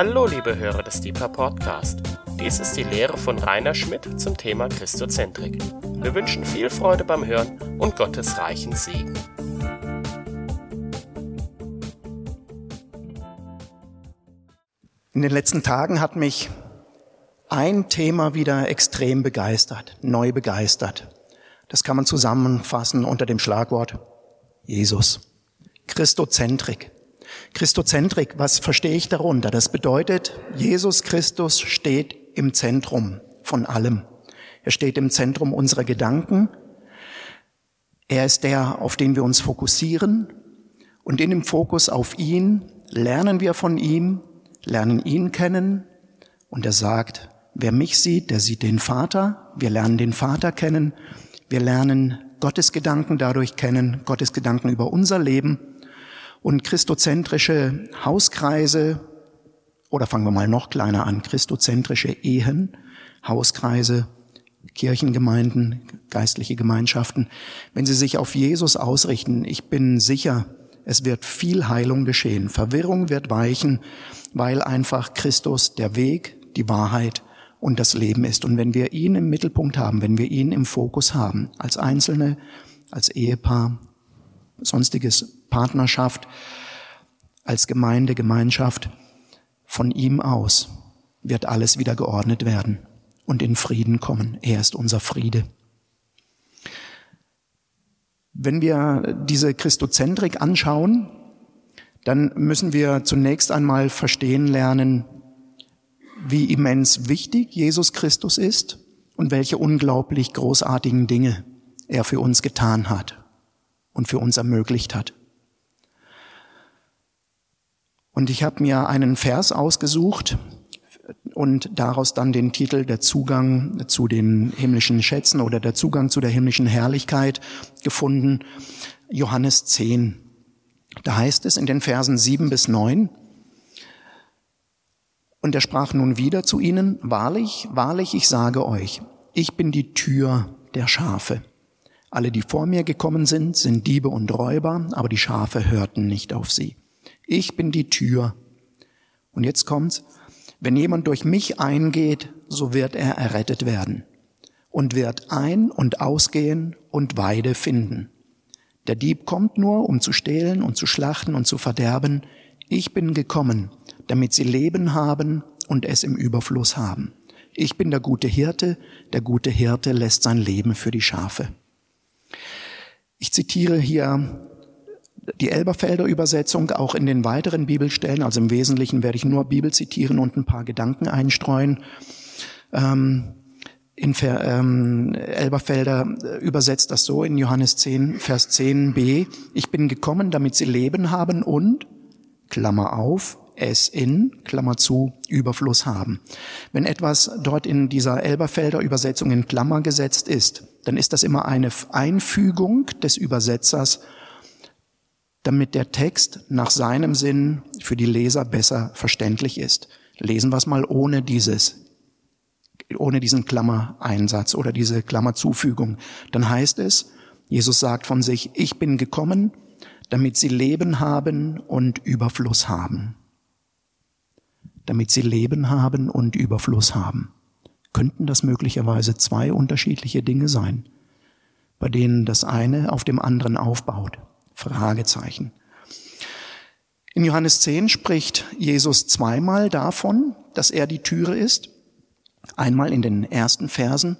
Hallo, liebe Hörer des Deeper Podcast. Dies ist die Lehre von Rainer Schmidt zum Thema Christozentrik. Wir wünschen viel Freude beim Hören und Gottes reichen Segen. In den letzten Tagen hat mich ein Thema wieder extrem begeistert, neu begeistert. Das kann man zusammenfassen unter dem Schlagwort Jesus. Christozentrik. Christozentrik, was verstehe ich darunter? Das bedeutet, Jesus Christus steht im Zentrum von allem. Er steht im Zentrum unserer Gedanken. Er ist der, auf den wir uns fokussieren. Und in dem Fokus auf ihn lernen wir von ihm, lernen ihn kennen. Und er sagt, wer mich sieht, der sieht den Vater. Wir lernen den Vater kennen. Wir lernen Gottes Gedanken dadurch kennen, Gottes Gedanken über unser Leben und christozentrische Hauskreise, oder fangen wir mal noch kleiner an, christozentrische Ehen, Hauskreise, Kirchengemeinden, geistliche Gemeinschaften, wenn sie sich auf Jesus ausrichten, ich bin sicher, es wird viel Heilung geschehen. Verwirrung wird weichen, weil einfach Christus der Weg, die Wahrheit und das Leben ist. Und wenn wir ihn im Mittelpunkt haben, wenn wir ihn im Fokus haben, als Einzelne, als Ehepaar, sonstiges Partnerschaft, als Gemeinde, Gemeinschaft, von ihm aus wird alles wieder geordnet werden und in Frieden kommen. Er ist unser Friede. Wenn wir diese Christozentrik anschauen, dann müssen wir zunächst einmal verstehen lernen, wie immens wichtig Jesus Christus ist und welche unglaublich großartigen Dinge er für uns getan hat und für uns ermöglicht hat. Und ich habe mir einen Vers ausgesucht und daraus dann den Titel Der Zugang zu den himmlischen Schätzen oder der Zugang zu der himmlischen Herrlichkeit gefunden. Johannes 10. Da heißt es in den Versen 7 bis 9, und er sprach nun wieder zu ihnen, Wahrlich, wahrlich, ich sage euch, ich bin die Tür der Schafe. Alle, die vor mir gekommen sind, sind Diebe und Räuber, aber die Schafe hörten nicht auf sie. Ich bin die Tür. Und jetzt kommt's. Wenn jemand durch mich eingeht, so wird er errettet werden und wird ein- und ausgehen und Weide finden. Der Dieb kommt nur, um zu stehlen und zu schlachten und zu verderben. Ich bin gekommen, damit sie Leben haben und es im Überfluss haben. Ich bin der gute Hirte, der gute Hirte lässt sein Leben für die Schafe. Ich zitiere hier die Elberfelder Übersetzung auch in den weiteren Bibelstellen. Also im Wesentlichen werde ich nur Bibel zitieren und ein paar Gedanken einstreuen. Ähm, in Ver, ähm, Elberfelder übersetzt das so in Johannes 10, Vers 10b. Ich bin gekommen, damit sie Leben haben und, Klammer auf, es in, Klammer zu, Überfluss haben. Wenn etwas dort in dieser Elberfelder Übersetzung in Klammer gesetzt ist, dann ist das immer eine Einfügung des Übersetzers damit der Text nach seinem Sinn für die Leser besser verständlich ist. Lesen wir es mal ohne dieses, ohne diesen Klammereinsatz oder diese Klammerzufügung. Dann heißt es, Jesus sagt von sich, ich bin gekommen, damit sie Leben haben und Überfluss haben. Damit sie Leben haben und Überfluss haben. Könnten das möglicherweise zwei unterschiedliche Dinge sein, bei denen das eine auf dem anderen aufbaut? Fragezeichen. In Johannes 10 spricht Jesus zweimal davon, dass er die Türe ist. Einmal in den ersten Versen.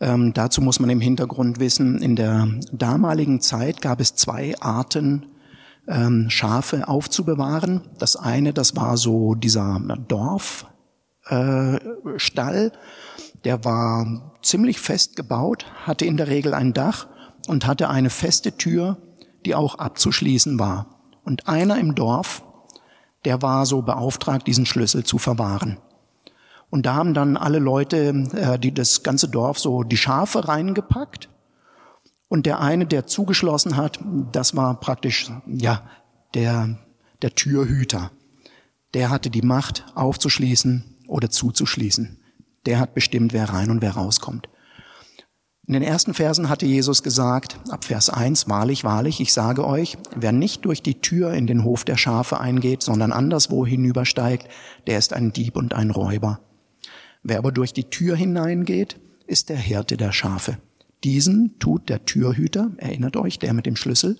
Ähm, dazu muss man im Hintergrund wissen, in der damaligen Zeit gab es zwei Arten, ähm, Schafe aufzubewahren. Das eine, das war so dieser Dorfstall, äh, der war ziemlich fest gebaut, hatte in der Regel ein Dach und hatte eine feste Tür, die auch abzuschließen war. Und einer im Dorf, der war so beauftragt, diesen Schlüssel zu verwahren. Und da haben dann alle Leute, äh, die das ganze Dorf so die Schafe reingepackt. Und der eine, der zugeschlossen hat, das war praktisch, ja, der, der Türhüter. Der hatte die Macht, aufzuschließen oder zuzuschließen. Der hat bestimmt, wer rein und wer rauskommt. In den ersten Versen hatte Jesus gesagt, ab Vers 1, wahrlich, wahrlich, ich sage euch, wer nicht durch die Tür in den Hof der Schafe eingeht, sondern anderswo hinübersteigt, der ist ein Dieb und ein Räuber. Wer aber durch die Tür hineingeht, ist der Hirte der Schafe. Diesen tut der Türhüter, erinnert euch, der mit dem Schlüssel,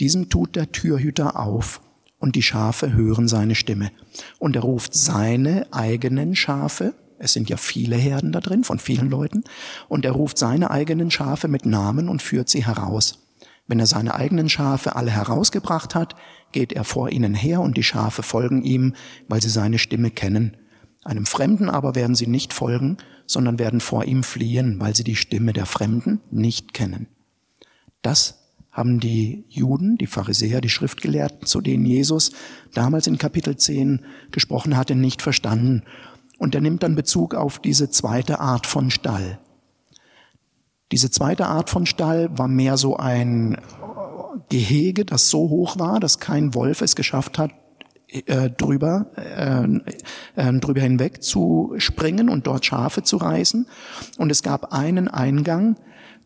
diesen tut der Türhüter auf und die Schafe hören seine Stimme. Und er ruft seine eigenen Schafe, es sind ja viele Herden da drin von vielen Leuten, und er ruft seine eigenen Schafe mit Namen und führt sie heraus. Wenn er seine eigenen Schafe alle herausgebracht hat, geht er vor ihnen her und die Schafe folgen ihm, weil sie seine Stimme kennen. Einem Fremden aber werden sie nicht folgen, sondern werden vor ihm fliehen, weil sie die Stimme der Fremden nicht kennen. Das haben die Juden, die Pharisäer, die Schriftgelehrten, zu denen Jesus damals in Kapitel 10 gesprochen hatte, nicht verstanden. Und er nimmt dann Bezug auf diese zweite Art von Stall. Diese zweite Art von Stall war mehr so ein Gehege, das so hoch war, dass kein Wolf es geschafft hat, äh, drüber, äh, äh, drüber hinweg zu springen und dort Schafe zu reißen. Und es gab einen Eingang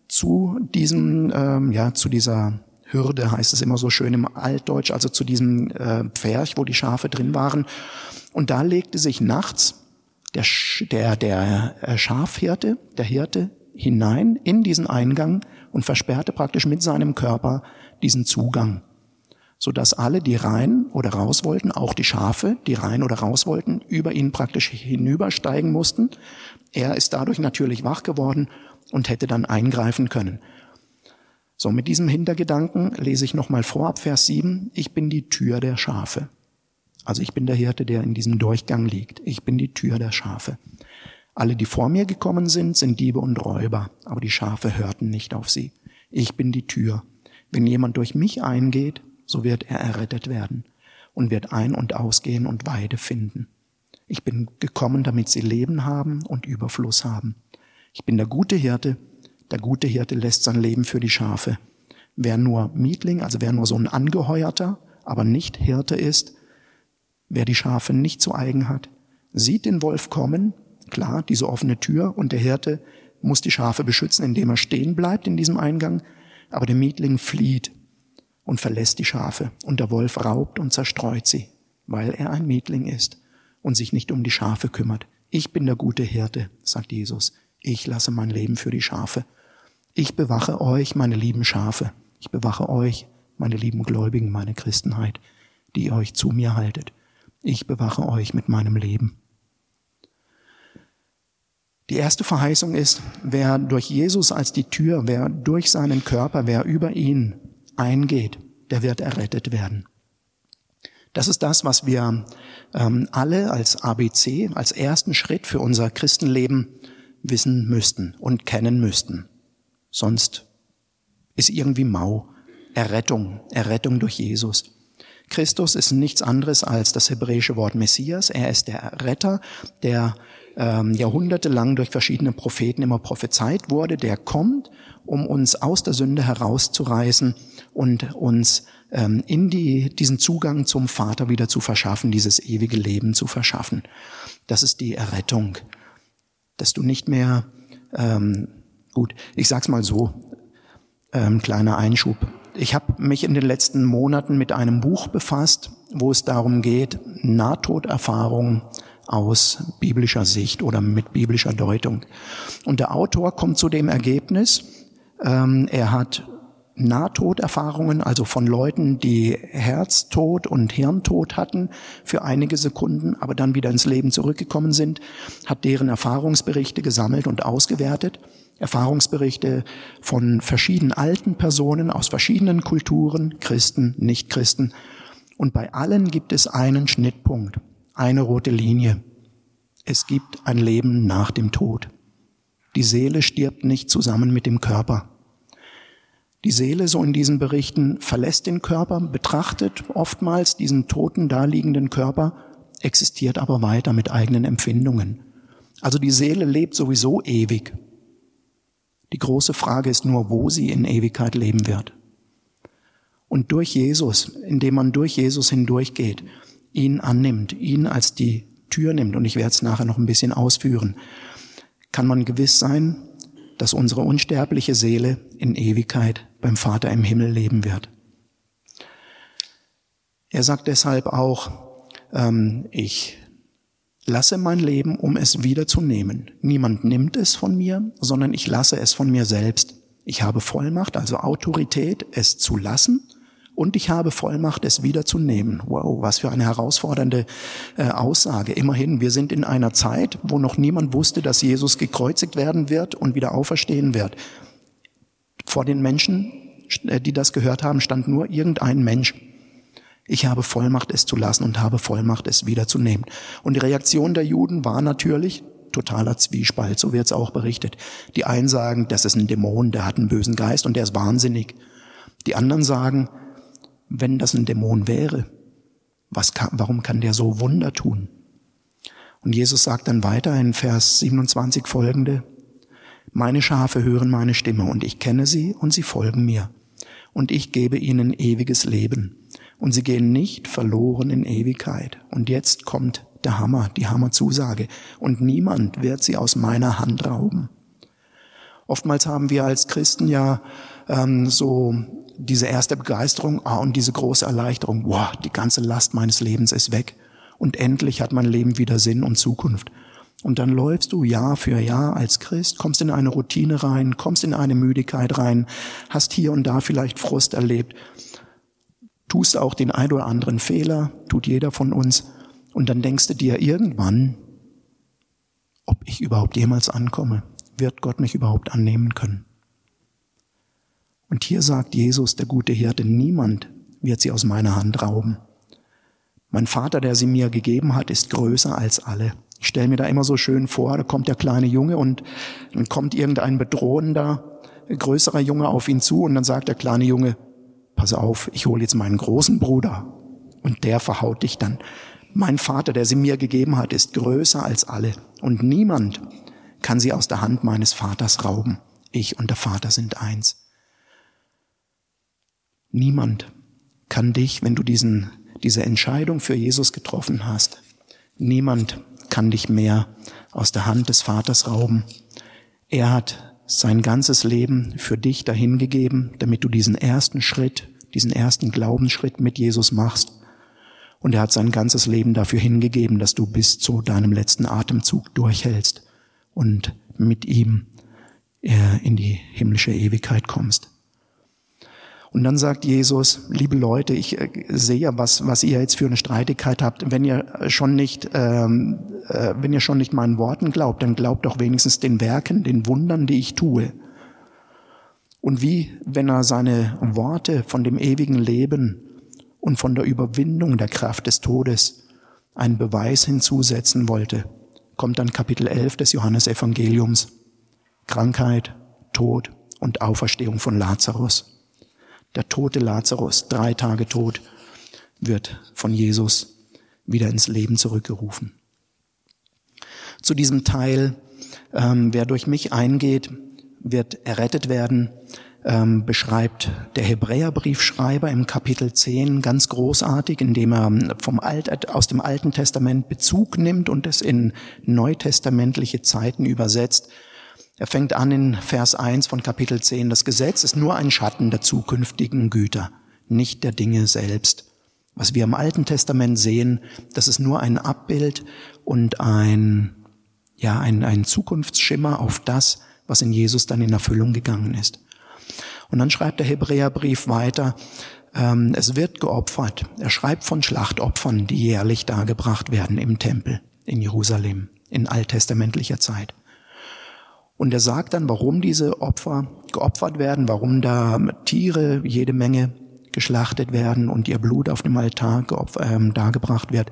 zu diesem, ähm, ja, zu dieser Hürde, heißt es immer so schön im Altdeutsch, also zu diesem äh, Pferch, wo die Schafe drin waren. Und da legte sich nachts der, der, der äh, Schafhirte, der Hirte, hinein in diesen Eingang und versperrte praktisch mit seinem Körper diesen Zugang, so dass alle, die rein oder raus wollten, auch die Schafe, die rein oder raus wollten, über ihn praktisch hinübersteigen mussten. Er ist dadurch natürlich wach geworden und hätte dann eingreifen können. So, mit diesem Hintergedanken lese ich nochmal vor ab Vers 7. Ich bin die Tür der Schafe. Also ich bin der Hirte, der in diesem Durchgang liegt. Ich bin die Tür der Schafe. Alle, die vor mir gekommen sind, sind Diebe und Räuber, aber die Schafe hörten nicht auf sie. Ich bin die Tür. Wenn jemand durch mich eingeht, so wird er errettet werden und wird ein- und ausgehen und Weide finden. Ich bin gekommen, damit sie Leben haben und Überfluss haben. Ich bin der gute Hirte. Der gute Hirte lässt sein Leben für die Schafe. Wer nur Mietling, also wer nur so ein Angeheuerter, aber nicht Hirte ist, Wer die Schafe nicht zu eigen hat, sieht den Wolf kommen, klar, diese offene Tür, und der Hirte muss die Schafe beschützen, indem er stehen bleibt in diesem Eingang, aber der Mietling flieht und verlässt die Schafe, und der Wolf raubt und zerstreut sie, weil er ein Mietling ist und sich nicht um die Schafe kümmert. Ich bin der gute Hirte, sagt Jesus. Ich lasse mein Leben für die Schafe. Ich bewache euch, meine lieben Schafe. Ich bewache euch, meine lieben Gläubigen, meine Christenheit, die ihr euch zu mir haltet. Ich bewache euch mit meinem Leben. Die erste Verheißung ist, wer durch Jesus als die Tür, wer durch seinen Körper, wer über ihn eingeht, der wird errettet werden. Das ist das, was wir ähm, alle als ABC, als ersten Schritt für unser Christenleben wissen müssten und kennen müssten. Sonst ist irgendwie mau. Errettung, Errettung durch Jesus. Christus ist nichts anderes als das hebräische Wort Messias. Er ist der Retter, der ähm, jahrhundertelang durch verschiedene Propheten immer prophezeit wurde, der kommt, um uns aus der Sünde herauszureißen und uns ähm, in die, diesen Zugang zum Vater wieder zu verschaffen, dieses ewige Leben zu verschaffen. Das ist die Errettung, dass du nicht mehr, ähm, gut, ich sag's mal so, ähm, kleiner Einschub, ich habe mich in den letzten Monaten mit einem Buch befasst, wo es darum geht, Nahtoderfahrungen aus biblischer Sicht oder mit biblischer Deutung. Und der Autor kommt zu dem Ergebnis, ähm, er hat Nahtoderfahrungen, also von Leuten, die Herztod und Hirntod hatten für einige Sekunden, aber dann wieder ins Leben zurückgekommen sind, hat deren Erfahrungsberichte gesammelt und ausgewertet Erfahrungsberichte von verschiedenen alten Personen aus verschiedenen Kulturen, Christen, Nichtchristen. Und bei allen gibt es einen Schnittpunkt, eine rote Linie. Es gibt ein Leben nach dem Tod. Die Seele stirbt nicht zusammen mit dem Körper. Die Seele, so in diesen Berichten, verlässt den Körper, betrachtet oftmals diesen toten, daliegenden Körper, existiert aber weiter mit eigenen Empfindungen. Also die Seele lebt sowieso ewig. Die große Frage ist nur, wo sie in Ewigkeit leben wird. Und durch Jesus, indem man durch Jesus hindurchgeht, ihn annimmt, ihn als die Tür nimmt, und ich werde es nachher noch ein bisschen ausführen, kann man gewiss sein, dass unsere unsterbliche Seele in Ewigkeit beim Vater im Himmel leben wird. Er sagt deshalb auch, ähm, ich lasse mein Leben, um es wiederzunehmen. Niemand nimmt es von mir, sondern ich lasse es von mir selbst. Ich habe Vollmacht, also Autorität, es zu lassen und ich habe Vollmacht, es wiederzunehmen. Wow, was für eine herausfordernde äh, Aussage. Immerhin, wir sind in einer Zeit, wo noch niemand wusste, dass Jesus gekreuzigt werden wird und wieder auferstehen wird. Vor den Menschen, äh, die das gehört haben, stand nur irgendein Mensch. Ich habe Vollmacht, es zu lassen und habe Vollmacht, es wiederzunehmen. Und die Reaktion der Juden war natürlich totaler Zwiespalt, so wird es auch berichtet. Die einen sagen, das ist ein Dämon, der hat einen bösen Geist und der ist wahnsinnig. Die anderen sagen, wenn das ein Dämon wäre, was kann, warum kann der so Wunder tun? Und Jesus sagt dann weiter in Vers 27 folgende, meine Schafe hören meine Stimme und ich kenne sie und sie folgen mir. Und ich gebe ihnen ewiges Leben und sie gehen nicht verloren in Ewigkeit. Und jetzt kommt der Hammer, die Hammerzusage. Und niemand wird sie aus meiner Hand rauben. Oftmals haben wir als Christen ja ähm, so diese erste Begeisterung ah, und diese große Erleichterung. Wow, die ganze Last meines Lebens ist weg. Und endlich hat mein Leben wieder Sinn und Zukunft. Und dann läufst du Jahr für Jahr als Christ, kommst in eine Routine rein, kommst in eine Müdigkeit rein, hast hier und da vielleicht Frust erlebt tust auch den ein oder anderen Fehler, tut jeder von uns, und dann denkst du dir irgendwann, ob ich überhaupt jemals ankomme, wird Gott mich überhaupt annehmen können. Und hier sagt Jesus, der gute Hirte, niemand wird sie aus meiner Hand rauben. Mein Vater, der sie mir gegeben hat, ist größer als alle. Ich stelle mir da immer so schön vor, da kommt der kleine Junge und dann kommt irgendein bedrohender, größerer Junge auf ihn zu und dann sagt der kleine Junge, pass auf, ich hole jetzt meinen großen Bruder und der verhaut dich dann. Mein Vater, der sie mir gegeben hat, ist größer als alle und niemand kann sie aus der Hand meines Vaters rauben. Ich und der Vater sind eins. Niemand kann dich, wenn du diesen, diese Entscheidung für Jesus getroffen hast, niemand kann dich mehr aus der Hand des Vaters rauben. Er hat sein ganzes Leben für dich dahingegeben, damit du diesen ersten Schritt, diesen ersten Glaubensschritt mit Jesus machst. Und er hat sein ganzes Leben dafür hingegeben, dass du bis zu deinem letzten Atemzug durchhältst und mit ihm äh, in die himmlische Ewigkeit kommst. Und dann sagt Jesus, liebe Leute, ich äh, sehe, was, was ihr jetzt für eine Streitigkeit habt. Wenn ihr schon nicht, ähm, äh, wenn ihr schon nicht meinen Worten glaubt, dann glaubt doch wenigstens den Werken, den Wundern, die ich tue. Und wie, wenn er seine Worte von dem ewigen Leben und von der Überwindung der Kraft des Todes einen Beweis hinzusetzen wollte, kommt dann Kapitel 11 des Johannesevangeliums. Krankheit, Tod und Auferstehung von Lazarus. Der tote Lazarus, drei Tage tot, wird von Jesus wieder ins Leben zurückgerufen. Zu diesem Teil, ähm, wer durch mich eingeht, wird errettet werden, ähm, beschreibt der Hebräerbriefschreiber im Kapitel 10 ganz großartig, indem er vom Alt, aus dem Alten Testament Bezug nimmt und es in neutestamentliche Zeiten übersetzt er fängt an in Vers 1 von Kapitel 10. Das Gesetz ist nur ein Schatten der zukünftigen Güter, nicht der Dinge selbst. Was wir im Alten Testament sehen, das ist nur ein Abbild und ein, ja, ein, ein Zukunftsschimmer auf das, was in Jesus dann in Erfüllung gegangen ist. Und dann schreibt der Hebräerbrief weiter, ähm, es wird geopfert. Er schreibt von Schlachtopfern, die jährlich dargebracht werden im Tempel in Jerusalem in alttestamentlicher Zeit. Und er sagt dann, warum diese Opfer geopfert werden, warum da Tiere jede Menge geschlachtet werden und ihr Blut auf dem Altar äh, dargebracht wird.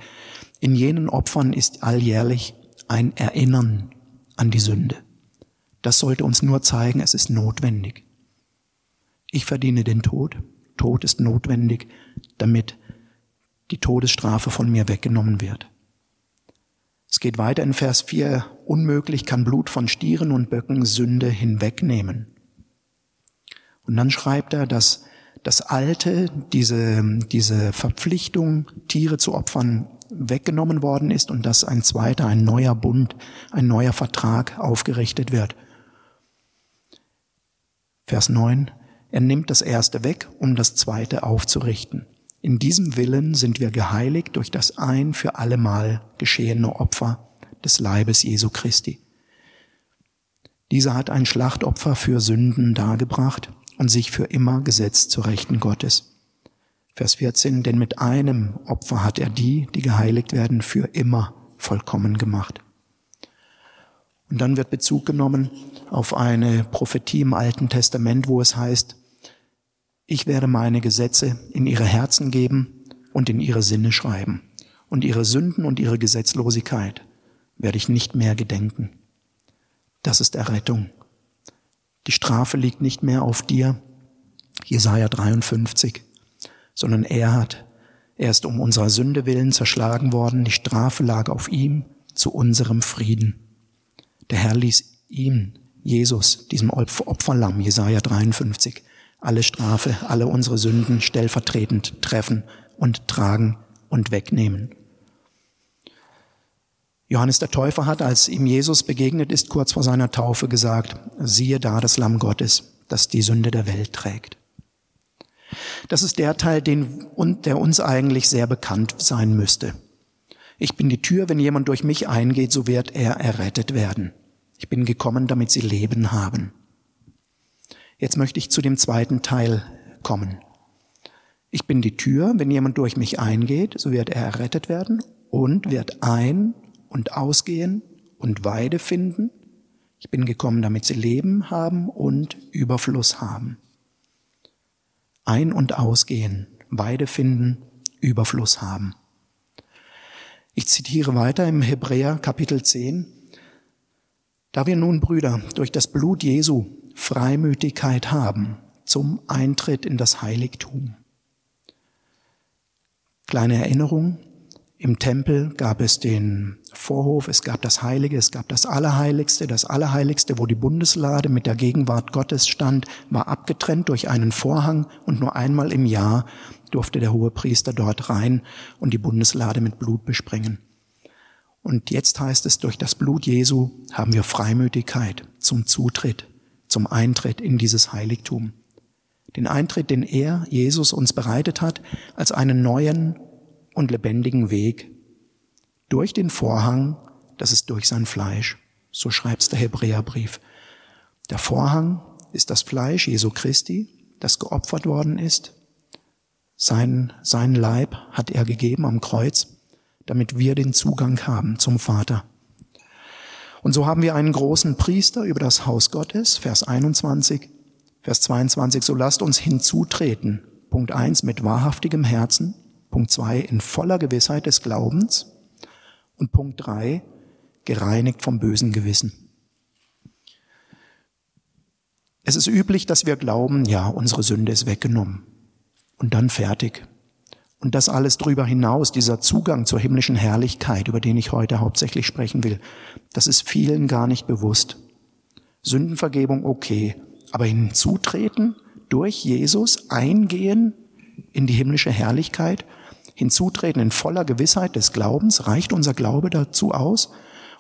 In jenen Opfern ist alljährlich ein Erinnern an die Sünde. Das sollte uns nur zeigen, es ist notwendig. Ich verdiene den Tod. Tod ist notwendig, damit die Todesstrafe von mir weggenommen wird. Es geht weiter in Vers 4. Unmöglich kann Blut von Stieren und Böcken Sünde hinwegnehmen. Und dann schreibt er, dass das Alte, diese, diese Verpflichtung, Tiere zu opfern, weggenommen worden ist und dass ein zweiter, ein neuer Bund, ein neuer Vertrag aufgerichtet wird. Vers 9. Er nimmt das erste weg, um das zweite aufzurichten. In diesem Willen sind wir geheiligt durch das ein für allemal geschehene Opfer des Leibes Jesu Christi. Dieser hat ein Schlachtopfer für Sünden dargebracht und sich für immer gesetzt zur Rechten Gottes. Vers 14, denn mit einem Opfer hat er die, die geheiligt werden, für immer vollkommen gemacht. Und dann wird Bezug genommen auf eine Prophetie im Alten Testament, wo es heißt, ich werde meine Gesetze in ihre Herzen geben und in ihre Sinne schreiben. Und ihre Sünden und ihre Gesetzlosigkeit werde ich nicht mehr gedenken. Das ist Errettung. Die Strafe liegt nicht mehr auf dir, Jesaja 53, sondern er hat, er ist um unserer Sünde willen zerschlagen worden, die Strafe lag auf ihm zu unserem Frieden. Der Herr ließ ihm, Jesus, diesem Opferlamm, Jesaja 53, alle Strafe, alle unsere Sünden stellvertretend treffen und tragen und wegnehmen. Johannes der Täufer hat, als ihm Jesus begegnet ist, kurz vor seiner Taufe gesagt, siehe da das Lamm Gottes, das die Sünde der Welt trägt. Das ist der Teil, den, der uns eigentlich sehr bekannt sein müsste. Ich bin die Tür, wenn jemand durch mich eingeht, so wird er errettet werden. Ich bin gekommen, damit sie Leben haben. Jetzt möchte ich zu dem zweiten Teil kommen. Ich bin die Tür, wenn jemand durch mich eingeht, so wird er errettet werden und wird ein- und ausgehen und Weide finden. Ich bin gekommen, damit sie Leben haben und Überfluss haben. Ein- und ausgehen, Weide finden, Überfluss haben. Ich zitiere weiter im Hebräer Kapitel 10. Da wir nun, Brüder, durch das Blut Jesu Freimütigkeit haben zum Eintritt in das Heiligtum. Kleine Erinnerung, im Tempel gab es den Vorhof, es gab das Heilige, es gab das Allerheiligste. Das Allerheiligste, wo die Bundeslade mit der Gegenwart Gottes stand, war abgetrennt durch einen Vorhang und nur einmal im Jahr durfte der hohe Priester dort rein und die Bundeslade mit Blut besprengen. Und jetzt heißt es, durch das Blut Jesu haben wir Freimütigkeit zum Zutritt zum Eintritt in dieses Heiligtum. Den Eintritt, den er, Jesus, uns bereitet hat, als einen neuen und lebendigen Weg durch den Vorhang, das ist durch sein Fleisch. So schreibt's der Hebräerbrief. Der Vorhang ist das Fleisch Jesu Christi, das geopfert worden ist. Sein, sein Leib hat er gegeben am Kreuz, damit wir den Zugang haben zum Vater. Und so haben wir einen großen Priester über das Haus Gottes, Vers 21, Vers 22, so lasst uns hinzutreten. Punkt 1 mit wahrhaftigem Herzen, Punkt 2 in voller Gewissheit des Glaubens und Punkt 3 gereinigt vom bösen Gewissen. Es ist üblich, dass wir glauben, ja, unsere Sünde ist weggenommen und dann fertig. Und das alles drüber hinaus, dieser Zugang zur himmlischen Herrlichkeit, über den ich heute hauptsächlich sprechen will, das ist vielen gar nicht bewusst. Sündenvergebung okay, aber hinzutreten durch Jesus, eingehen in die himmlische Herrlichkeit, hinzutreten in voller Gewissheit des Glaubens, reicht unser Glaube dazu aus?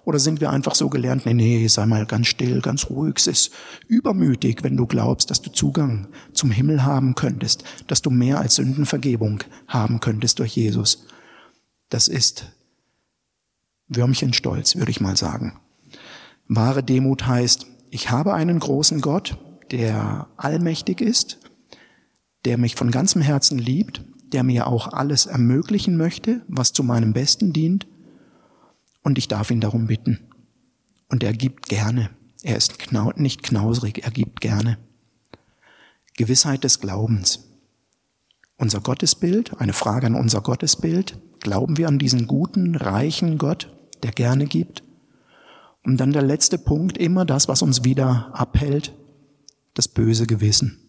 Oder sind wir einfach so gelernt, nee, nee, sei mal ganz still, ganz ruhig, es ist übermütig, wenn du glaubst, dass du Zugang zum Himmel haben könntest, dass du mehr als Sündenvergebung haben könntest durch Jesus. Das ist Würmchenstolz, würde ich mal sagen. Wahre Demut heißt, ich habe einen großen Gott, der allmächtig ist, der mich von ganzem Herzen liebt, der mir auch alles ermöglichen möchte, was zu meinem Besten dient und ich darf ihn darum bitten. Und er gibt gerne. Er ist knau nicht knausrig, er gibt gerne. Gewissheit des Glaubens. Unser Gottesbild, eine Frage an unser Gottesbild. Glauben wir an diesen guten, reichen Gott, der gerne gibt? Und dann der letzte Punkt, immer das, was uns wieder abhält, das böse Gewissen.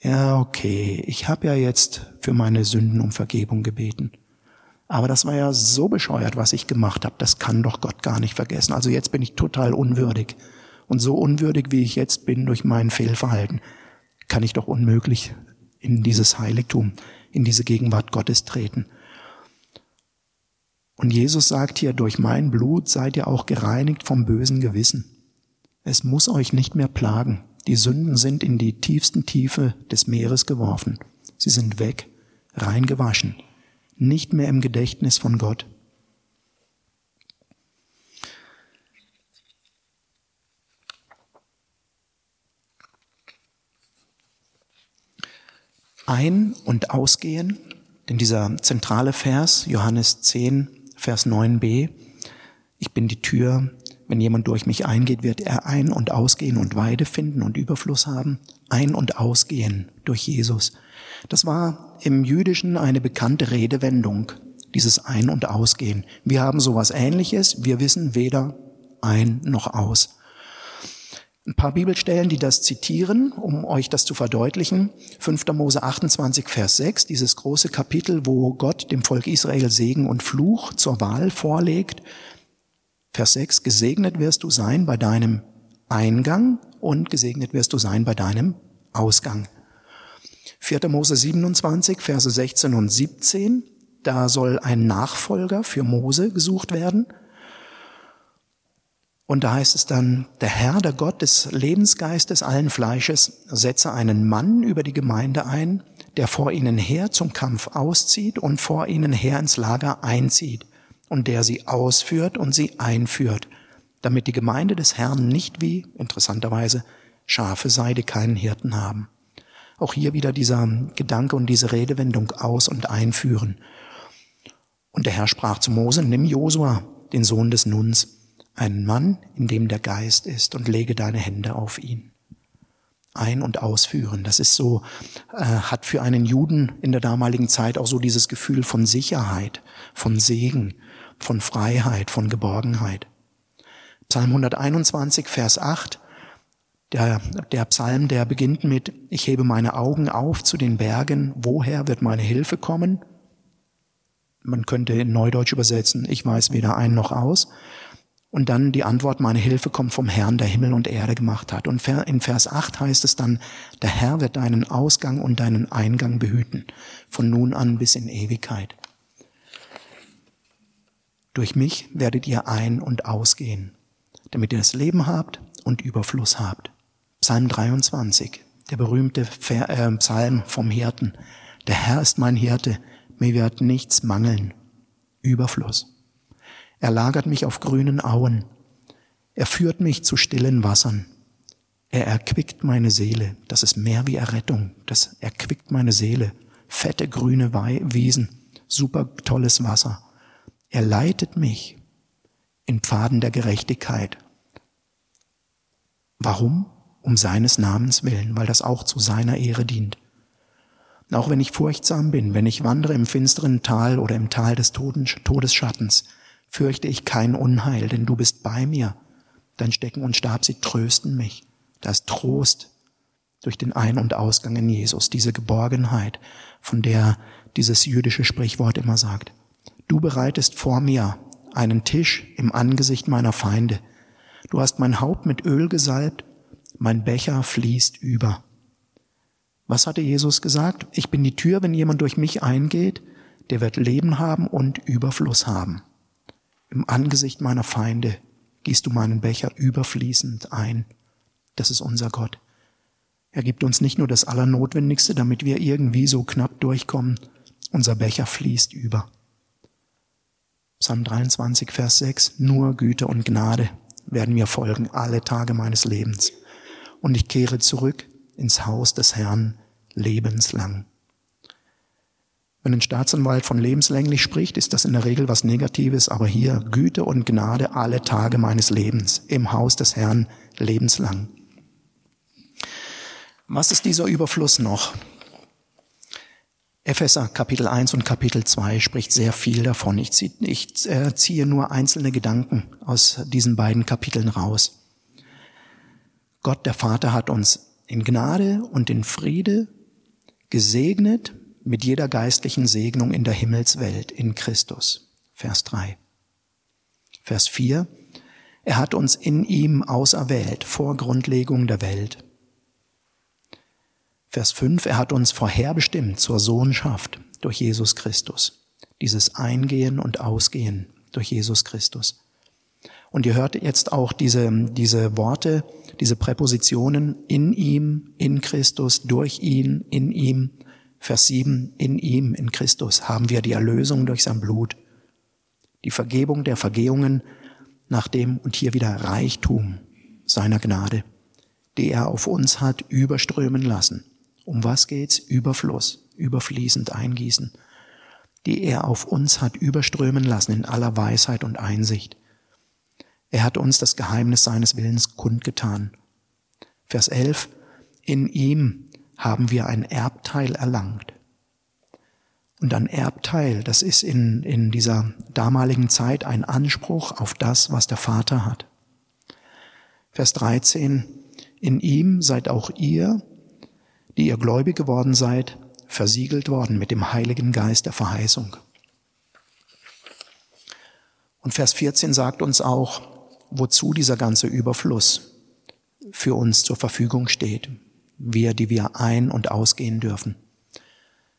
Ja, okay, ich habe ja jetzt für meine Sünden um Vergebung gebeten. Aber das war ja so bescheuert, was ich gemacht habe. Das kann doch Gott gar nicht vergessen. Also jetzt bin ich total unwürdig. Und so unwürdig, wie ich jetzt bin durch mein Fehlverhalten, kann ich doch unmöglich in dieses Heiligtum, in diese Gegenwart Gottes treten. Und Jesus sagt hier, durch mein Blut seid ihr auch gereinigt vom bösen Gewissen. Es muss euch nicht mehr plagen. Die Sünden sind in die tiefsten Tiefe des Meeres geworfen. Sie sind weg, rein gewaschen, nicht mehr im Gedächtnis von Gott. Ein- und Ausgehen, denn dieser zentrale Vers, Johannes 10, Vers 9b, ich bin die Tür, wenn jemand durch mich eingeht, wird er ein- und ausgehen und Weide finden und Überfluss haben. Ein- und ausgehen durch Jesus. Das war im Jüdischen eine bekannte Redewendung, dieses Ein- und Ausgehen. Wir haben sowas ähnliches, wir wissen weder ein noch aus. Ein paar Bibelstellen, die das zitieren, um euch das zu verdeutlichen. 5. Mose 28, Vers 6, dieses große Kapitel, wo Gott dem Volk Israel Segen und Fluch zur Wahl vorlegt. Vers 6, gesegnet wirst du sein bei deinem Eingang und gesegnet wirst du sein bei deinem Ausgang. 4. Mose 27, Verse 16 und 17, da soll ein Nachfolger für Mose gesucht werden. Und da heißt es dann, der Herr, der Gott des Lebensgeistes allen Fleisches, setze einen Mann über die Gemeinde ein, der vor ihnen her zum Kampf auszieht und vor ihnen her ins Lager einzieht und der sie ausführt und sie einführt, damit die Gemeinde des Herrn nicht wie, interessanterweise, Schafe sei, die keinen Hirten haben. Auch hier wieder dieser Gedanke und diese Redewendung aus und einführen. Und der Herr sprach zu Mose, nimm Josua, den Sohn des Nuns, einen Mann, in dem der Geist ist, und lege deine Hände auf ihn. Ein- und ausführen, das ist so, äh, hat für einen Juden in der damaligen Zeit auch so dieses Gefühl von Sicherheit, von Segen, von Freiheit, von Geborgenheit. Psalm 121, Vers 8, der, der Psalm, der beginnt mit, ich hebe meine Augen auf zu den Bergen, woher wird meine Hilfe kommen? Man könnte in Neudeutsch übersetzen, ich weiß weder ein noch aus. Und dann die Antwort, meine Hilfe kommt vom Herrn, der Himmel und Erde gemacht hat. Und in Vers 8 heißt es dann, der Herr wird deinen Ausgang und deinen Eingang behüten, von nun an bis in Ewigkeit. Durch mich werdet ihr ein- und ausgehen, damit ihr das Leben habt und Überfluss habt. Psalm 23, der berühmte äh, Psalm vom Hirten. Der Herr ist mein Hirte, mir wird nichts mangeln. Überfluss. Er lagert mich auf grünen Auen. Er führt mich zu stillen Wassern. Er erquickt meine Seele. Das ist mehr wie Errettung. Das erquickt meine Seele. Fette grüne Wiesen. Super tolles Wasser. Er leitet mich in Pfaden der Gerechtigkeit. Warum? Um seines Namens willen, weil das auch zu seiner Ehre dient. Auch wenn ich furchtsam bin, wenn ich wandere im finsteren Tal oder im Tal des Todesschattens, fürchte ich kein Unheil, denn du bist bei mir. Dein Stecken und Stab, sie trösten mich. Da ist Trost durch den Ein- und Ausgang in Jesus, diese Geborgenheit, von der dieses jüdische Sprichwort immer sagt. Du bereitest vor mir einen Tisch im Angesicht meiner Feinde. Du hast mein Haupt mit Öl gesalbt, mein Becher fließt über. Was hatte Jesus gesagt? Ich bin die Tür, wenn jemand durch mich eingeht, der wird Leben haben und Überfluss haben. Im Angesicht meiner Feinde gießt du meinen Becher überfließend ein. Das ist unser Gott. Er gibt uns nicht nur das Allernotwendigste, damit wir irgendwie so knapp durchkommen. Unser Becher fließt über. Psalm 23, Vers 6, nur Güte und Gnade werden mir folgen alle Tage meines Lebens. Und ich kehre zurück ins Haus des Herrn lebenslang. Wenn ein Staatsanwalt von lebenslänglich spricht, ist das in der Regel was Negatives, aber hier Güte und Gnade alle Tage meines Lebens im Haus des Herrn lebenslang. Was ist dieser Überfluss noch? Epheser Kapitel 1 und Kapitel 2 spricht sehr viel davon. Ich ziehe, ich äh, ziehe nur einzelne Gedanken aus diesen beiden Kapiteln raus. Gott, der Vater, hat uns in Gnade und in Friede gesegnet mit jeder geistlichen Segnung in der Himmelswelt in Christus. Vers 3. Vers 4. Er hat uns in ihm auserwählt vor Grundlegung der Welt Vers 5, er hat uns vorherbestimmt zur Sohnschaft durch Jesus Christus. Dieses Eingehen und Ausgehen durch Jesus Christus. Und ihr hört jetzt auch diese, diese Worte, diese Präpositionen in ihm, in Christus, durch ihn, in ihm. Vers 7, in ihm, in Christus haben wir die Erlösung durch sein Blut, die Vergebung der Vergehungen nach dem und hier wieder Reichtum seiner Gnade, die er auf uns hat überströmen lassen. Um was geht's? Überfluss, überfließend eingießen, die er auf uns hat überströmen lassen in aller Weisheit und Einsicht. Er hat uns das Geheimnis seines Willens kundgetan. Vers 11. In ihm haben wir ein Erbteil erlangt. Und ein Erbteil, das ist in, in dieser damaligen Zeit ein Anspruch auf das, was der Vater hat. Vers 13. In ihm seid auch ihr, die ihr gläubig geworden seid, versiegelt worden mit dem Heiligen Geist der Verheißung. Und Vers 14 sagt uns auch, wozu dieser ganze Überfluss für uns zur Verfügung steht, wir, die wir ein- und ausgehen dürfen.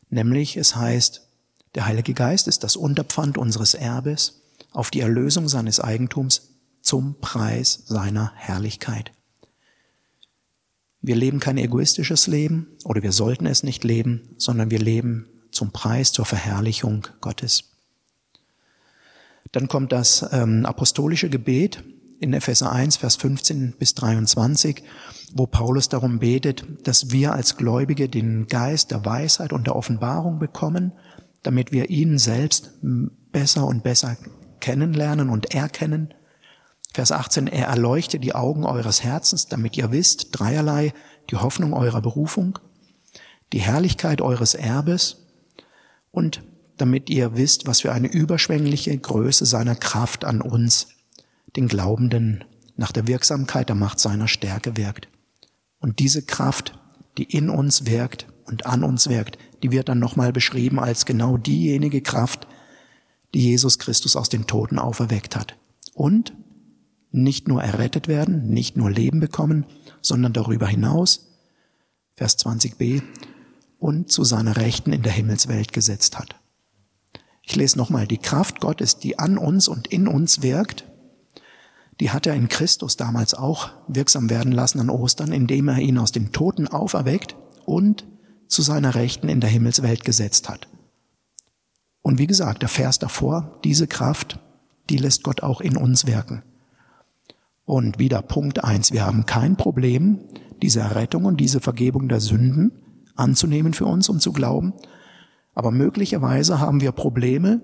Nämlich, es heißt, der Heilige Geist ist das Unterpfand unseres Erbes auf die Erlösung seines Eigentums zum Preis seiner Herrlichkeit. Wir leben kein egoistisches Leben oder wir sollten es nicht leben, sondern wir leben zum Preis, zur Verherrlichung Gottes. Dann kommt das ähm, apostolische Gebet in Epheser 1, Vers 15 bis 23, wo Paulus darum betet, dass wir als Gläubige den Geist der Weisheit und der Offenbarung bekommen, damit wir ihn selbst besser und besser kennenlernen und erkennen Vers 18, er erleuchte die Augen eures Herzens, damit ihr wisst, dreierlei, die Hoffnung eurer Berufung, die Herrlichkeit eures Erbes und damit ihr wisst, was für eine überschwängliche Größe seiner Kraft an uns, den Glaubenden, nach der Wirksamkeit der Macht seiner Stärke wirkt. Und diese Kraft, die in uns wirkt und an uns wirkt, die wird dann nochmal beschrieben als genau diejenige Kraft, die Jesus Christus aus den Toten auferweckt hat. Und nicht nur errettet werden, nicht nur Leben bekommen, sondern darüber hinaus, Vers 20b, und zu seiner Rechten in der Himmelswelt gesetzt hat. Ich lese nochmal, die Kraft Gottes, die an uns und in uns wirkt, die hat er in Christus damals auch wirksam werden lassen an Ostern, indem er ihn aus den Toten auferweckt und zu seiner Rechten in der Himmelswelt gesetzt hat. Und wie gesagt, der Vers davor, diese Kraft, die lässt Gott auch in uns wirken. Und wieder Punkt eins: Wir haben kein Problem, diese Errettung und diese Vergebung der Sünden anzunehmen für uns und zu glauben. Aber möglicherweise haben wir Probleme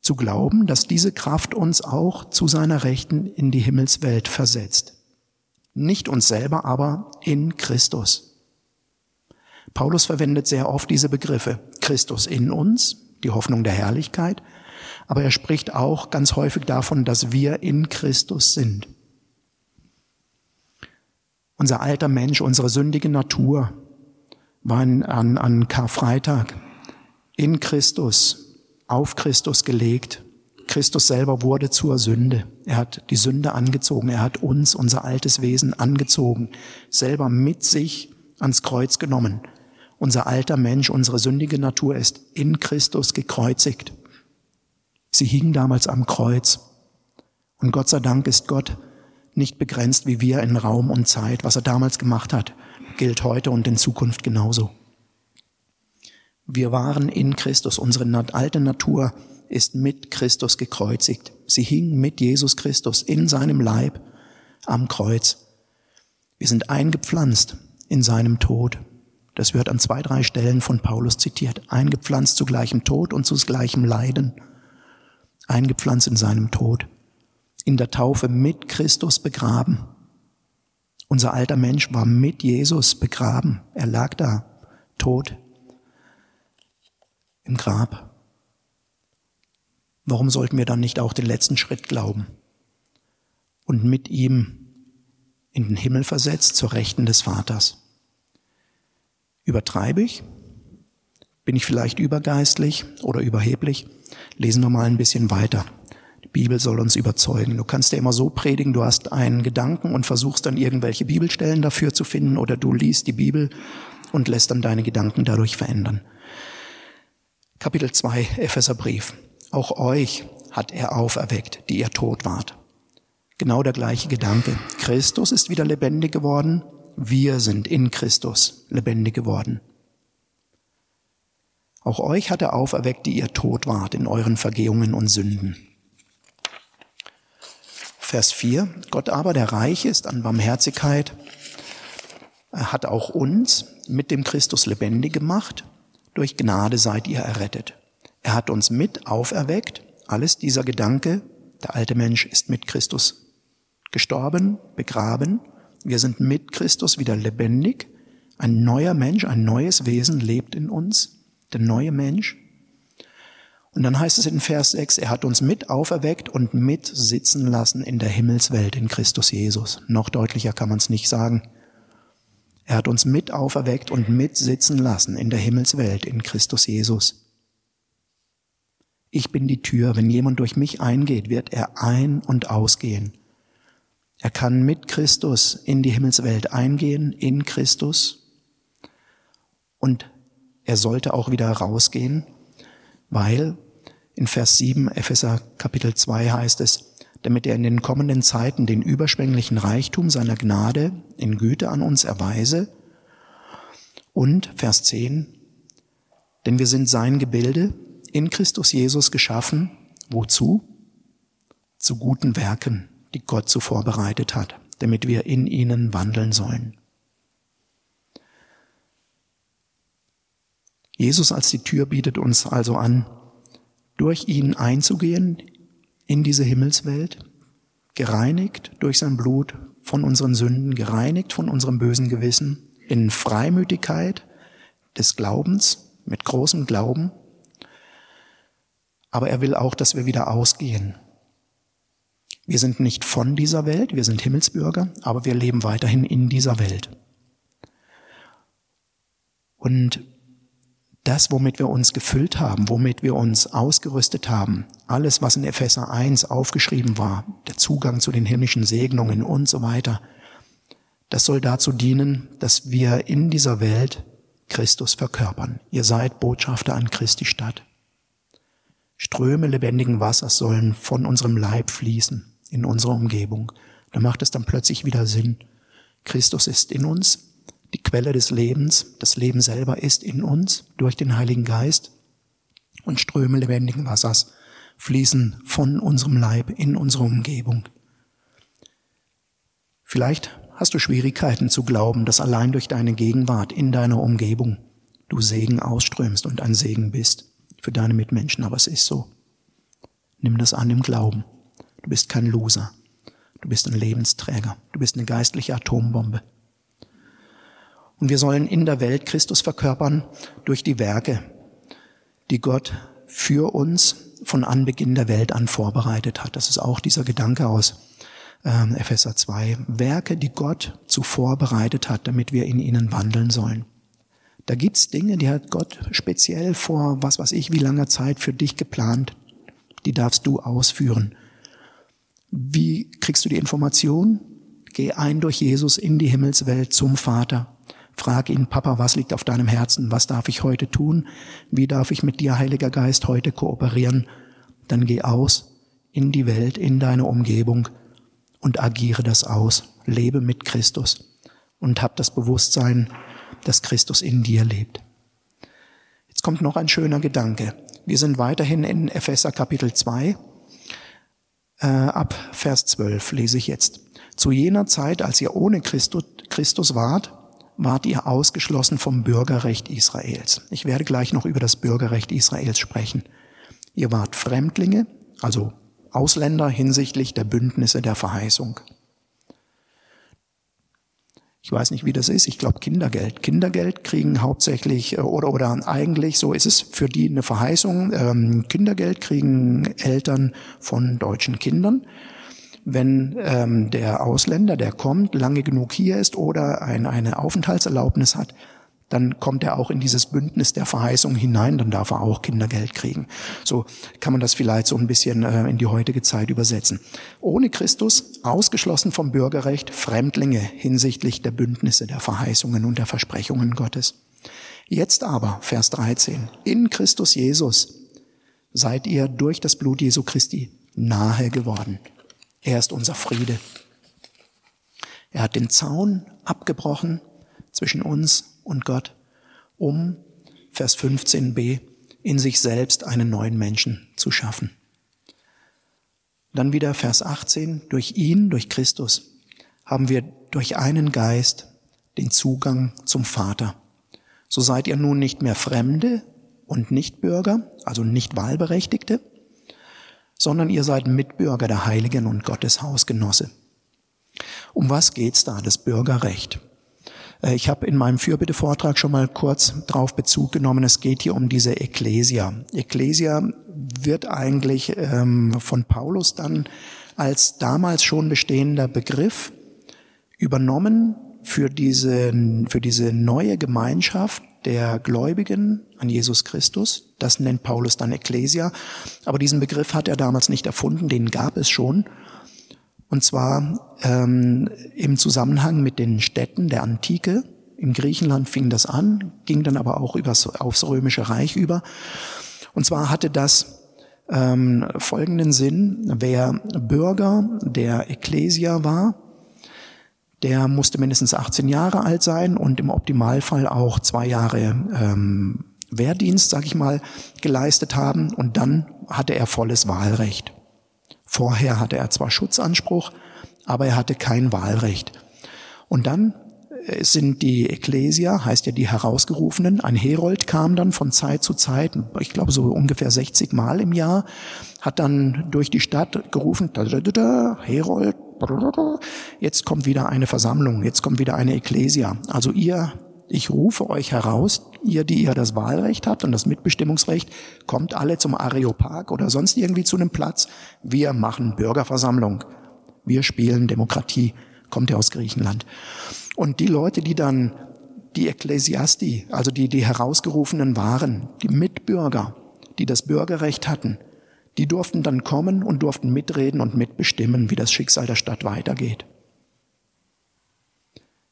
zu glauben, dass diese Kraft uns auch zu seiner Rechten in die Himmelswelt versetzt. Nicht uns selber, aber in Christus. Paulus verwendet sehr oft diese Begriffe. Christus in uns, die Hoffnung der Herrlichkeit, aber er spricht auch ganz häufig davon, dass wir in Christus sind. Unser alter Mensch, unsere sündige Natur war an, an Karfreitag in Christus, auf Christus gelegt. Christus selber wurde zur Sünde. Er hat die Sünde angezogen. Er hat uns, unser altes Wesen, angezogen, selber mit sich ans Kreuz genommen. Unser alter Mensch, unsere sündige Natur ist in Christus gekreuzigt. Sie hingen damals am Kreuz. Und Gott sei Dank ist Gott nicht begrenzt wie wir in Raum und Zeit. Was er damals gemacht hat, gilt heute und in Zukunft genauso. Wir waren in Christus. Unsere alte Natur ist mit Christus gekreuzigt. Sie hing mit Jesus Christus in seinem Leib am Kreuz. Wir sind eingepflanzt in seinem Tod. Das wird an zwei, drei Stellen von Paulus zitiert. Eingepflanzt zu gleichem Tod und zu gleichem Leiden. Eingepflanzt in seinem Tod in der Taufe mit Christus begraben. Unser alter Mensch war mit Jesus begraben. Er lag da, tot, im Grab. Warum sollten wir dann nicht auch den letzten Schritt glauben und mit ihm in den Himmel versetzt zur Rechten des Vaters? Übertreibe ich? Bin ich vielleicht übergeistlich oder überheblich? Lesen wir mal ein bisschen weiter. Bibel soll uns überzeugen. Du kannst ja immer so predigen, du hast einen Gedanken und versuchst dann irgendwelche Bibelstellen dafür zu finden oder du liest die Bibel und lässt dann deine Gedanken dadurch verändern. Kapitel 2 Epheserbrief. Auch euch hat er auferweckt, die ihr tot wart. Genau der gleiche Gedanke. Christus ist wieder lebendig geworden. Wir sind in Christus lebendig geworden. Auch euch hat er auferweckt, die ihr tot wart in euren Vergehungen und Sünden. Vers 4. Gott aber, der reich ist an Barmherzigkeit, hat auch uns mit dem Christus lebendig gemacht. Durch Gnade seid ihr errettet. Er hat uns mit auferweckt. Alles dieser Gedanke, der alte Mensch ist mit Christus gestorben, begraben. Wir sind mit Christus wieder lebendig. Ein neuer Mensch, ein neues Wesen lebt in uns. Der neue Mensch. Und dann heißt es in Vers 6, er hat uns mit auferweckt und mit sitzen lassen in der Himmelswelt in Christus Jesus. Noch deutlicher kann man es nicht sagen. Er hat uns mit auferweckt und mit sitzen lassen in der Himmelswelt in Christus Jesus. Ich bin die Tür. Wenn jemand durch mich eingeht, wird er ein- und ausgehen. Er kann mit Christus in die Himmelswelt eingehen, in Christus. Und er sollte auch wieder rausgehen, weil in Vers 7 Epheser Kapitel 2 heißt es, damit er in den kommenden Zeiten den überschwänglichen Reichtum seiner Gnade in Güte an uns erweise. Und Vers 10, denn wir sind sein Gebilde, in Christus Jesus geschaffen. Wozu? Zu guten Werken, die Gott zuvor bereitet hat, damit wir in ihnen wandeln sollen. Jesus als die Tür bietet uns also an, durch ihn einzugehen in diese Himmelswelt, gereinigt durch sein Blut von unseren Sünden, gereinigt von unserem bösen Gewissen, in Freimütigkeit des Glaubens, mit großem Glauben. Aber er will auch, dass wir wieder ausgehen. Wir sind nicht von dieser Welt, wir sind Himmelsbürger, aber wir leben weiterhin in dieser Welt. Und das, womit wir uns gefüllt haben, womit wir uns ausgerüstet haben, alles, was in Epheser 1 aufgeschrieben war, der Zugang zu den himmlischen Segnungen und so weiter, das soll dazu dienen, dass wir in dieser Welt Christus verkörpern. Ihr seid Botschafter an Christi Stadt. Ströme lebendigen Wassers sollen von unserem Leib fließen in unsere Umgebung. Da macht es dann plötzlich wieder Sinn. Christus ist in uns, die Quelle des Lebens, das Leben selber ist in uns durch den Heiligen Geist und Ströme lebendigen Wassers fließen von unserem Leib in unsere Umgebung. Vielleicht hast du Schwierigkeiten zu glauben, dass allein durch deine Gegenwart in deiner Umgebung du Segen ausströmst und ein Segen bist für deine Mitmenschen, aber es ist so. Nimm das an im Glauben. Du bist kein Loser. Du bist ein Lebensträger. Du bist eine geistliche Atombombe. Und wir sollen in der Welt Christus verkörpern durch die Werke, die Gott für uns von Anbeginn der Welt an vorbereitet hat. Das ist auch dieser Gedanke aus äh, Epheser 2. Werke, die Gott zuvor bereitet hat, damit wir in ihnen wandeln sollen. Da gibt's Dinge, die hat Gott speziell vor was weiß ich wie langer Zeit für dich geplant. Die darfst du ausführen. Wie kriegst du die Information? Geh ein durch Jesus in die Himmelswelt zum Vater. Frag ihn, Papa, was liegt auf deinem Herzen? Was darf ich heute tun? Wie darf ich mit dir, Heiliger Geist, heute kooperieren? Dann geh aus in die Welt, in deine Umgebung und agiere das aus. Lebe mit Christus und hab das Bewusstsein, dass Christus in dir lebt. Jetzt kommt noch ein schöner Gedanke. Wir sind weiterhin in Epheser Kapitel 2. Äh, ab Vers 12 lese ich jetzt. Zu jener Zeit, als ihr ohne Christus, Christus wart, wart ihr ausgeschlossen vom Bürgerrecht Israels. Ich werde gleich noch über das Bürgerrecht Israels sprechen. Ihr wart Fremdlinge, also Ausländer hinsichtlich der Bündnisse der Verheißung. Ich weiß nicht, wie das ist. Ich glaube Kindergeld. Kindergeld kriegen hauptsächlich äh, oder oder eigentlich so ist es für die eine Verheißung. Ähm, Kindergeld kriegen Eltern von deutschen Kindern wenn ähm, der Ausländer, der kommt, lange genug hier ist oder ein, eine Aufenthaltserlaubnis hat, dann kommt er auch in dieses Bündnis der Verheißung hinein, dann darf er auch Kindergeld kriegen. So kann man das vielleicht so ein bisschen äh, in die heutige Zeit übersetzen. Ohne Christus ausgeschlossen vom Bürgerrecht, Fremdlinge hinsichtlich der Bündnisse, der Verheißungen und der Versprechungen Gottes. Jetzt aber, Vers 13, in Christus Jesus seid ihr durch das Blut Jesu Christi nahe geworden Er ist unser Friede. Er hat den Zaun abgebrochen zwischen uns und Gott, um, Vers 15b, in sich selbst einen neuen Menschen zu schaffen. Dann wieder Vers 18, durch ihn, durch Christus, haben wir durch einen Geist den Zugang zum Vater. So seid ihr nun nicht mehr Fremde und Nichtbürger, also nicht Wahlberechtigte, sondern ihr seid Mitbürger der Heiligen und Gottes Hausgenosse. Um was geht's da? Das Bürgerrecht. Äh, ich habe in meinem Fürbittevortrag schon mal kurz darauf Bezug genommen. Es geht hier um diese Ecclesia. Ecclesia wird eigentlich ähm, von Paulus dann als damals schon bestehender Begriff übernommen für diese, für diese neue Gemeinschaft der Gläubigen an Jesus Christus. Das nennt Paulus dann Ecclesia. Aber diesen Begriff hat er damals nicht erfunden, den gab es schon. Und zwar ähm, im Zusammenhang mit den Städten der Antike. Im Griechenland fing das an, ging dann aber auch übers, aufs Römische Reich über. Und zwar hatte das ähm, folgenden Sinn, wer Bürger der Ecclesia war, der musste mindestens 18 Jahre alt sein und im Optimalfall auch zwei Jahre ähm, Wehrdienst, sag ich mal, geleistet haben und dann hatte er volles Wahlrecht. Vorher hatte er zwar Schutzanspruch, aber er hatte kein Wahlrecht. Und dann äh, sind die Ecclesia, heißt ja die Herausgerufenen. Ein Herold kam dann von Zeit zu Zeit, ich glaube so ungefähr 60 Mal im Jahr, hat dann durch die Stadt gerufen, da, da, da, Herold, jetzt kommt wieder eine Versammlung, jetzt kommt wieder eine Ecclesia. Also ihr, ich rufe euch heraus, ihr, die ihr das Wahlrecht habt und das Mitbestimmungsrecht, kommt alle zum Areopag oder sonst irgendwie zu einem Platz. Wir machen Bürgerversammlung. Wir spielen Demokratie. Kommt ja aus Griechenland. Und die Leute, die dann die Ekklesiasti, also die, die Herausgerufenen waren, die Mitbürger, die das Bürgerrecht hatten, die durften dann kommen und durften mitreden und mitbestimmen, wie das Schicksal der Stadt weitergeht.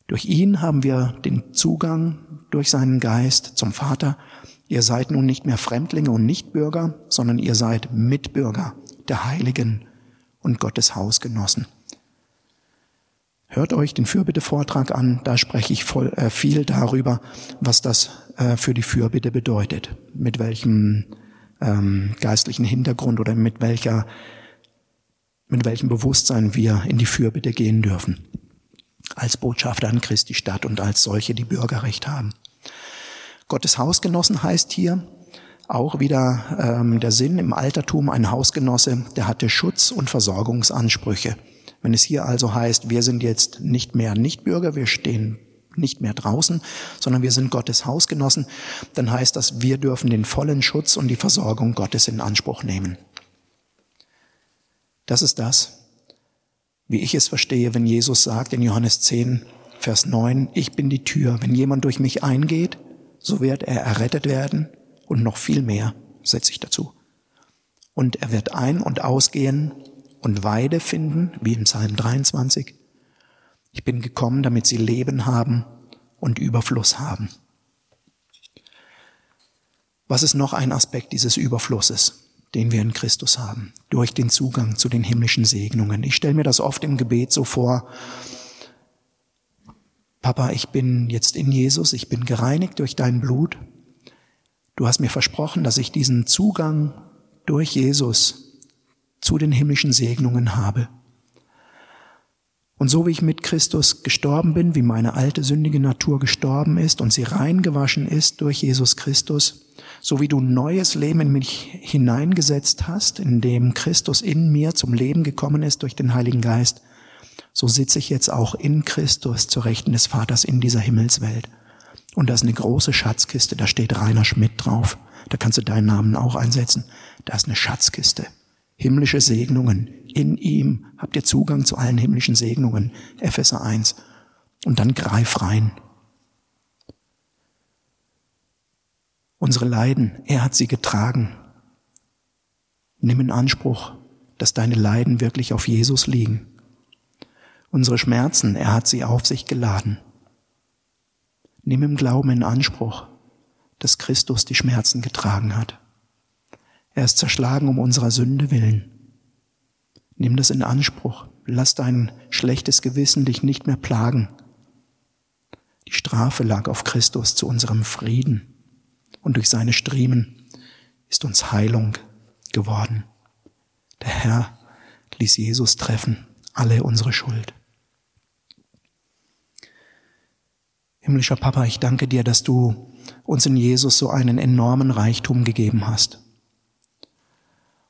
Durch ihn haben wir den Zugang durch seinen Geist zum Vater. Ihr seid nun nicht mehr Fremdlinge und Nichtbürger, sondern ihr seid Mitbürger der Heiligen und Gottes Hausgenossen. Hört euch den Fürbittevortrag an, da spreche ich voll, äh, viel darüber, was das äh, für die Fürbitte bedeutet, mit welchem ähm, geistlichen Hintergrund oder mit welcher, mit welchem Bewusstsein wir in die Fürbitte gehen dürfen. Als Botschafter an Christi Stadt und als solche, die Bürgerrecht haben. Gottes Hausgenossen heißt hier auch wieder ähm, der Sinn im Altertum, ein Hausgenosse, der hatte Schutz und Versorgungsansprüche. Wenn es hier also heißt, wir sind jetzt nicht mehr Nichtbürger, wir stehen nicht mehr draußen, sondern wir sind Gottes Hausgenossen, dann heißt das, wir dürfen den vollen Schutz und die Versorgung Gottes in Anspruch nehmen. Das ist das, wie ich es verstehe, wenn Jesus sagt in Johannes 10, Vers 9, ich bin die Tür. Wenn jemand durch mich eingeht, so wird er errettet werden und noch viel mehr, setze ich dazu. Und er wird ein- und ausgehen und Weide finden, wie im Psalm 23. Ich bin gekommen, damit sie Leben haben und Überfluss haben. Was ist noch ein Aspekt dieses Überflusses, den wir in Christus haben, durch den Zugang zu den himmlischen Segnungen? Ich stelle mir das oft im Gebet so vor, Papa, ich bin jetzt in Jesus, ich bin gereinigt durch dein Blut. Du hast mir versprochen, dass ich diesen Zugang durch Jesus zu den himmlischen Segnungen habe. Und so wie ich mit Christus gestorben bin, wie meine alte sündige Natur gestorben ist und sie reingewaschen ist durch Jesus Christus, so wie du neues Leben in mich hineingesetzt hast, in dem Christus in mir zum Leben gekommen ist durch den Heiligen Geist, so sitze ich jetzt auch in Christus zur Rechten des Vaters in dieser Himmelswelt. Und da ist eine große Schatzkiste, da steht Rainer Schmidt drauf. Da kannst du deinen Namen auch einsetzen. Da ist eine Schatzkiste himmlische Segnungen. In ihm habt ihr Zugang zu allen himmlischen Segnungen. Epheser 1. Und dann greif rein. Unsere Leiden, er hat sie getragen. Nimm in Anspruch, dass deine Leiden wirklich auf Jesus liegen. Unsere Schmerzen, er hat sie auf sich geladen. Nimm im Glauben in Anspruch, dass Christus die Schmerzen getragen hat. Er ist zerschlagen um unserer Sünde willen. Nimm das in Anspruch. Lass dein schlechtes Gewissen dich nicht mehr plagen. Die Strafe lag auf Christus zu unserem Frieden und durch seine Striemen ist uns Heilung geworden. Der Herr ließ Jesus treffen, alle unsere Schuld. Himmlischer Papa, ich danke dir, dass du uns in Jesus so einen enormen Reichtum gegeben hast.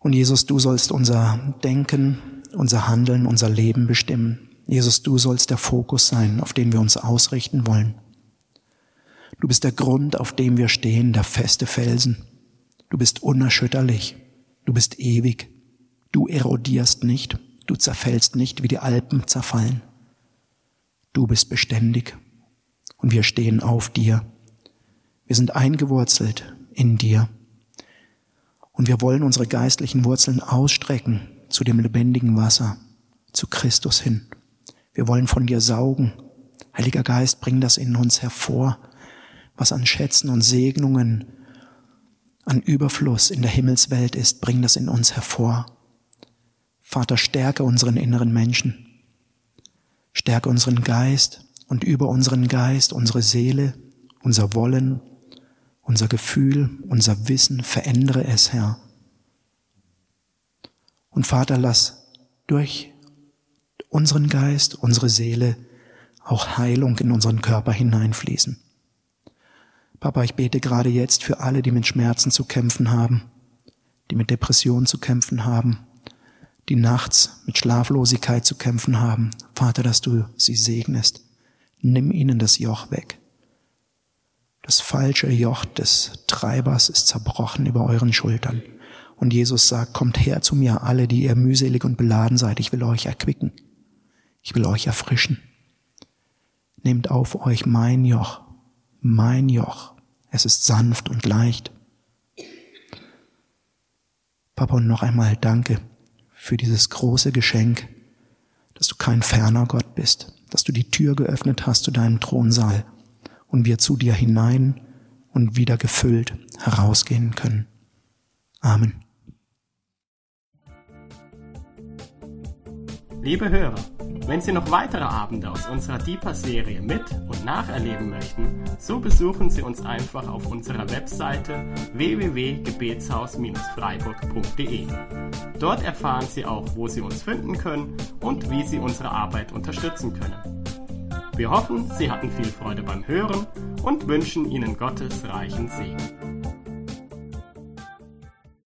Und Jesus, du sollst unser Denken, unser Handeln, unser Leben bestimmen. Jesus, du sollst der Fokus sein, auf den wir uns ausrichten wollen. Du bist der Grund, auf dem wir stehen, der feste Felsen. Du bist unerschütterlich. Du bist ewig. Du erodierst nicht. Du zerfällst nicht, wie die Alpen zerfallen. Du bist beständig. Und wir stehen auf dir. Wir sind eingewurzelt in dir. Und wir wollen unsere geistlichen Wurzeln ausstrecken zu dem lebendigen Wasser, zu Christus hin. Wir wollen von dir saugen. Heiliger Geist, bring das in uns hervor, was an Schätzen und Segnungen, an Überfluss in der Himmelswelt ist, bring das in uns hervor. Vater, stärke unseren inneren Menschen, stärke unseren Geist und über unseren Geist unsere Seele, unser Wollen, unser Gefühl, unser Wissen, verändere es, Herr. Und Vater, lass durch unseren Geist, unsere Seele auch Heilung in unseren Körper hineinfließen. Papa, ich bete gerade jetzt für alle, die mit Schmerzen zu kämpfen haben, die mit Depressionen zu kämpfen haben, die nachts mit Schlaflosigkeit zu kämpfen haben. Vater, dass du sie segnest. Nimm ihnen das Joch weg. Das falsche Joch des Treibers ist zerbrochen über euren Schultern. Und Jesus sagt, kommt her zu mir alle, die ihr mühselig und beladen seid. Ich will euch erquicken. Ich will euch erfrischen. Nehmt auf euch mein Joch, mein Joch. Es ist sanft und leicht. Papa, und noch einmal danke für dieses große Geschenk, dass du kein ferner Gott bist, dass du die Tür geöffnet hast zu deinem Thronsaal und wir zu dir hinein und wieder gefüllt herausgehen können. Amen. Liebe Hörer, wenn Sie noch weitere Abende aus unserer Deeper-Serie mit und nacherleben möchten, so besuchen Sie uns einfach auf unserer Webseite www.gebetshaus-freiburg.de. Dort erfahren Sie auch, wo Sie uns finden können und wie Sie unsere Arbeit unterstützen können. Wir hoffen, Sie hatten viel Freude beim Hören und wünschen Ihnen Gottes reichen Segen.